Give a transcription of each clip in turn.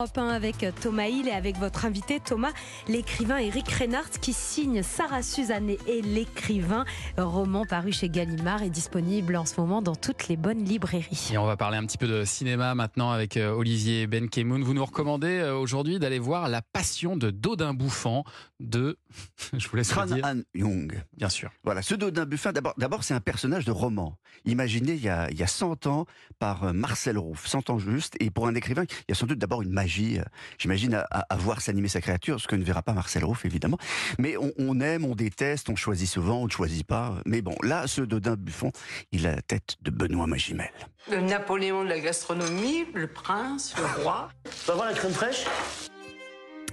Europe 1 avec Thomas Hill et avec votre invité Thomas, l'écrivain Eric Reinhardt qui signe Sarah Suzanne et l'écrivain, roman paru chez Gallimard et disponible en ce moment dans toutes les bonnes librairies. Et on va parler un petit peu de cinéma maintenant avec euh, Olivier Benkemoun. Vous nous recommandez euh, aujourd'hui d'aller voir La Passion de Dodin Bouffant de, je vous laisse Tran dire. Han Young. Bien sûr. Voilà, ce Dodin Buffin, d'abord, d'abord c'est un personnage de roman, imaginé il y a, il y a 100 ans par euh, Marcel Rouff, 100 ans juste, et pour un écrivain, il y a sans doute d'abord une magie, euh, j'imagine, à, voir s'animer sa créature, ce que ne verra pas Marcel Rouff, évidemment. Mais on, on aime, on déteste, on choisit souvent, on ne choisit pas. Mais bon, là, ce Dodin Buffon, il a la tête de Benoît Magimel. Le Napoléon de la gastronomie, le prince, le roi. Tu vas voir la crème fraîche?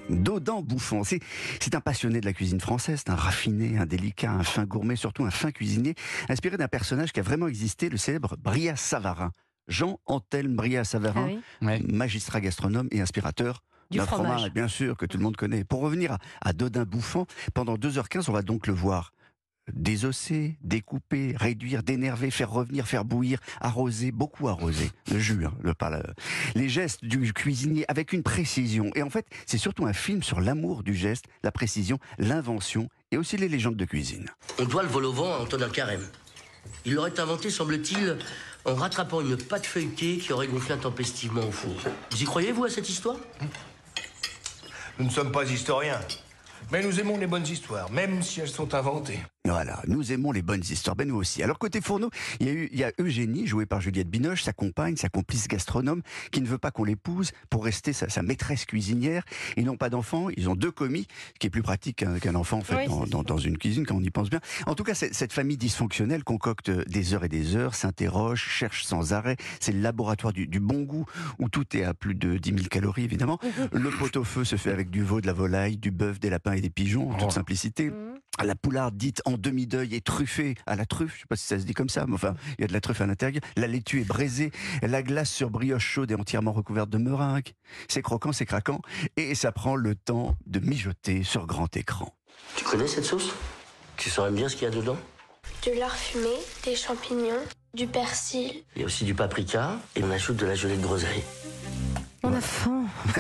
Dodin Bouffon, c'est, c'est un passionné de la cuisine française, c'est un raffiné, un délicat, un fin gourmet, surtout un fin cuisinier, inspiré d'un personnage qui a vraiment existé, le célèbre Bria Savarin. Jean Anthelme Bria Savarin, Ah oui, magistrat gastronome et inspirateur du d'un fromage. bien sûr, que tout le monde connaît. Pour revenir à, à Dodin Bouffant, pendant 2h15, on va donc le voir désosser, découper, réduire, dénerver, faire revenir, faire bouillir, arroser, beaucoup arroser, le jus, hein, le, pas le- les gestes du cuisinier avec une précision. Et en fait, c'est surtout un film sur l'amour du geste, la précision, l'invention et aussi les légendes de cuisine. On doit le vol au vent à Antonin Carême. Il l'aurait inventé, semble-t-il, en rattrapant une pâte feuilletée qui aurait gonflé intempestivement au four. Vous y croyez, vous, à cette histoire? Nous ne sommes pas historiens. Mais nous aimons les bonnes histoires, même si elles sont inventées. Voilà, nous aimons les bonnes histoires, ben nous aussi. Alors côté fourneau, il y a, eu, il y a Eugénie, jouée par Juliette Binoche, sa compagne, sa complice gastronome, qui ne veut pas qu'on l'épouse pour rester sa, sa maîtresse cuisinière. Ils n'ont pas d'enfants, ils ont deux commis, ce qui est plus pratique qu'un enfant en fait Oui, dans, c'est dans- dans une cuisine quand on y pense bien. En tout cas, cette famille dysfonctionnelle concocte des heures et des heures, s'interroge, cherche sans arrêt. C'est le laboratoire du, du bon goût où tout est à plus de 10 000 calories évidemment. Le pot-au-feu se fait avec du veau, de la volaille, du bœuf, des lapins et des pigeons en toute Oh. simplicité. La poularde dite en demi-deuil est truffée à la truffe, je sais pas si ça se dit comme ça, mais enfin, il y a de la truffe à l'intérieur. La laitue est braisée, la glace sur brioche chaude est entièrement recouverte de meringue. C'est croquant, c'est craquant, et ça prend le temps de mijoter sur grand écran. Tu connais cette sauce? Tu saurais dire ce qu'il y a dedans? Du lard fumé, des champignons, du persil. Il y a aussi du paprika et on ajoute de la gelée de groseille. On faim.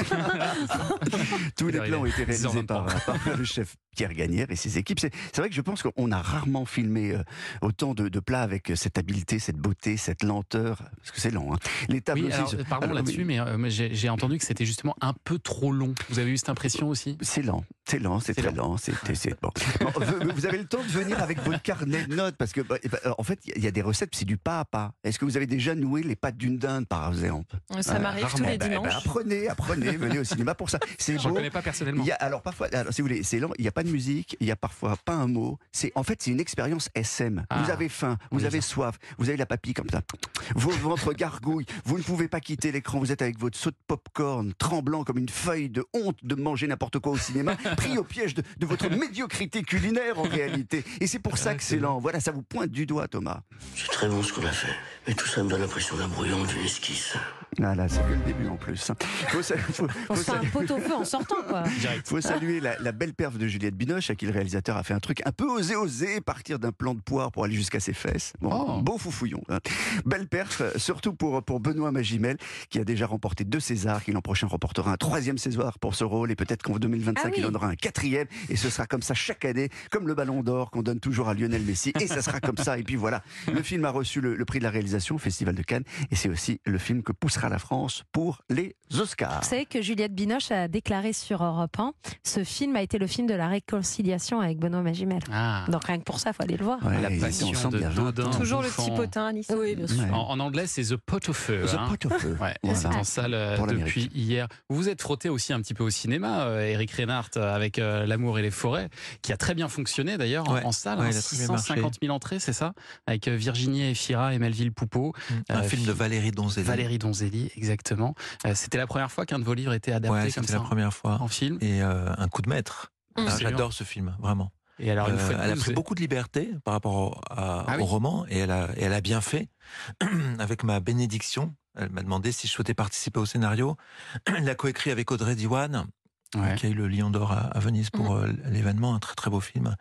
Tous les plans ont été réalisés 10h23. par, par le chef Pierre Gagnère et ses équipes. C'est vrai que je pense qu'on a rarement filmé euh, autant de, de plats avec euh, cette habileté, cette beauté, cette lenteur, parce que c'est lent. Hein. Les tables Oui, aussi alors, pardon alors, là-dessus, mais euh, mais j'ai entendu que c'était justement un peu trop long. Vous avez eu cette impression aussi? C'est lent, c'est lent, c'est très lent. c'est c'est- bon. Bon, vous- avez le temps de venir avec votre carnet de notes parce que, bah, bah, en fait, il y a des recettes, c'est du pas à pas. Est-ce que vous avez déjà noué les pattes d'une dinde, par exemple? Ça Ah, m'arrive tous les Eh ben, dimanches. Apprenez, apprenez, venez au cinéma pour ça. C'est J'en beau. connais pas personnellement. Il y a, alors parfois, alors, si vous voulez, c'est lent. Il n'y a pas de musique, il n'y a parfois pas un mot. C'est en fait c'est une expérience SM. Ah. vous avez faim, vous avez ça. soif, vous avez la papille comme ça. Vos ventres gargouillent. Vous ne pouvez pas quitter l'écran. Vous êtes avec votre saut de popcorn, tremblant comme une feuille de honte de manger n'importe quoi au cinéma, pris au piège de, de votre médiocrité culinaire en réalité. Et c'est pour ça Ah, que c'est c'est lent. Voilà, ça vous pointe du doigt, Thomas. C'est très bon ce qu'on a fait. Mais tout ça me donne l'impression d'un brouillon, d'une esquisse. Voilà, c'est que le début en plus. Faut, sa- faut- On faut se fait un pot au feu en sortant, quoi. Direct. faut saluer la, la belle perf de Juliette Binoche, à qui le réalisateur a fait un truc un peu osé, osé, partir d'un plan de poire pour aller jusqu'à ses fesses. Bon, Oh. Beau foufouillon. hein. Belle perf, surtout pour, pour Benoît Magimel, qui a déjà remporté deux Césars, qui l'an prochain remportera un troisième César pour ce rôle, et peut-être qu'en 2025, Ah oui. il en aura un quatrième, et ce sera comme ça chaque année, comme le ballon d'or qu'on donne toujours à Lionel Messi, et ça sera comme ça. Et puis voilà, le film a reçu le, le prix de la réalisation au Festival de Cannes, et c'est aussi le film que poussera la France pour les Oscars. Vous savez que Juliette Binoche a déclaré sur Europe 1 ce film a été le film de la réconciliation avec Benoît Magimel. Ah. Donc rien que pour ça, il faut aller le voir. Ouais, La passion ensemble de il y a 20 ans. Dodin. Toujours le petit potin, Alice. Oui, bien sûr. Ouais. En, en anglais, c'est The Pot of Feu. The hein. Pot of Feu. Ouais, Voilà. c'est en salle euh, Pour depuis hier. Vous vous êtes frotté aussi un petit peu au cinéma, euh, Eric Reinhardt, euh, avec euh, L'amour et les forêts, qui a très bien fonctionné d'ailleurs en- Ouais. en salle. Ouais, hein, il a très bien marché. 650 000 entrées, c'est ça? Avec euh, Virginie Efira et Melville Poupeau. Un Euh, film de Valérie Donzelli. Valérie Donzelli, exactement. Euh, C'était la première fois qu'un de vos livres était adapté Ouais, comme c'était ça la première fois. en film. Et euh, un coup de maître. Mmh. Ah. J'adore ce film, vraiment. Et alors, une Euh, elle a pris beaucoup de liberté par rapport au, à- Ah oui. au roman et elle, a, et elle a bien fait. Avec ma bénédiction, elle m'a demandé si je souhaitais participer au scénario. Elle l'a coécrit avec Audrey Diwan, Ouais. qui a eu le Lion d'Or à, à Venise pour euh, l'événement, un très très beau film.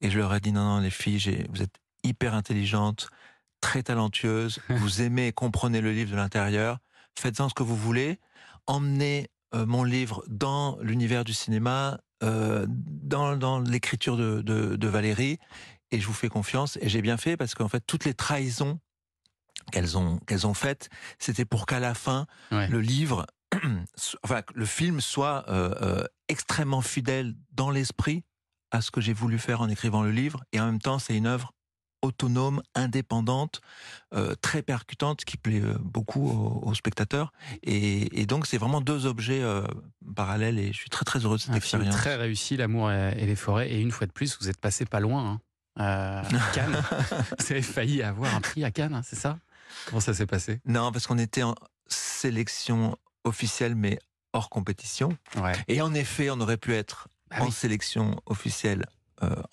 Et je leur ai dit non, non, les filles, vous êtes hyper intelligentes, très talentueuses, vous aimez et comprenez le livre de l'intérieur, faites-en ce que vous voulez, emmenez euh, mon livre dans l'univers du cinéma, euh, dans, dans l'écriture de, de, de Valérie, et je vous fais confiance. Et j'ai bien fait parce qu'en fait, toutes les trahisons qu'elles ont qu'elles ont faites, c'était pour qu'à la fin, Ouais. le livre, enfin, le film soit euh, extrêmement fidèle dans l'esprit à ce que j'ai voulu faire en écrivant le livre, et en même temps, c'est une œuvre autonome, indépendante, euh, très percutante, qui plaît euh, beaucoup aux, aux spectateurs. Et, et donc, c'est vraiment deux objets euh, parallèles, et je suis très très heureux de cette Un film expérience. très réussi, L'amour et les forêts. Et une fois de plus, vous êtes passé pas loin. hein. Euh, à Cannes. vous avez failli avoir un prix à Cannes, hein, c'est ça? Comment ça s'est passé? Non, parce qu'on était en sélection officielle, mais hors compétition. Ouais. Et en effet, on aurait pu être Ah en oui. sélection officielle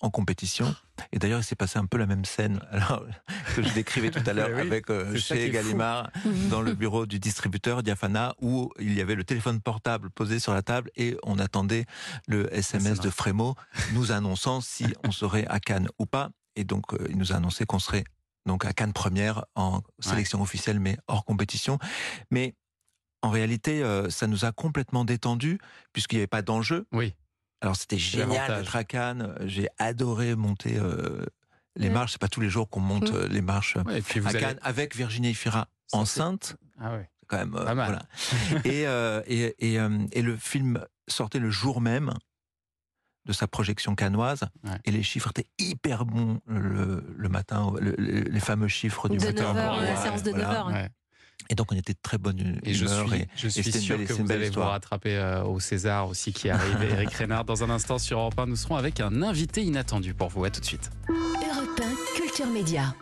en compétition. Et d'ailleurs, il s'est passé un peu la même scène alors, que je décrivais tout à l'heure oui, avec euh, chez. Gallimard, dans le bureau du distributeur Diafana, où il y avait le téléphone portable posé sur la table et on attendait le SMS de Frémo nous annonçant si on serait à Cannes ou pas. Et donc, euh, il nous a annoncé qu'on serait donc à Cannes première en sélection officielle, mais hors compétition. Mais en réalité, euh, ça nous a complètement détendu puisqu'il n'y avait pas d'enjeu. Oui. Alors c'était génial d'être à Cannes. J'ai adoré monter euh, les ouais. marches. C'est pas tous les jours qu'on monte mm. euh, les marches euh, à. Cannes avec Virginie Fira enceinte. Ah oui. Quand même. Pas mal. Et, et, et, et, le film sortait le jour même de sa projection canoise et les chiffres étaient hyper bons le, matin, les fameux chiffres du de la séance de 9h. Et donc on était de très bonne humeur. Et je suis, et- je suis sûr belle- que vous allez vous rattraper euh, au César aussi qui arrive. Eric Reynard, dans un instant sur Europe 1, nous serons avec un invité inattendu pour vous. À tout de suite. Europe 1, Culture Média.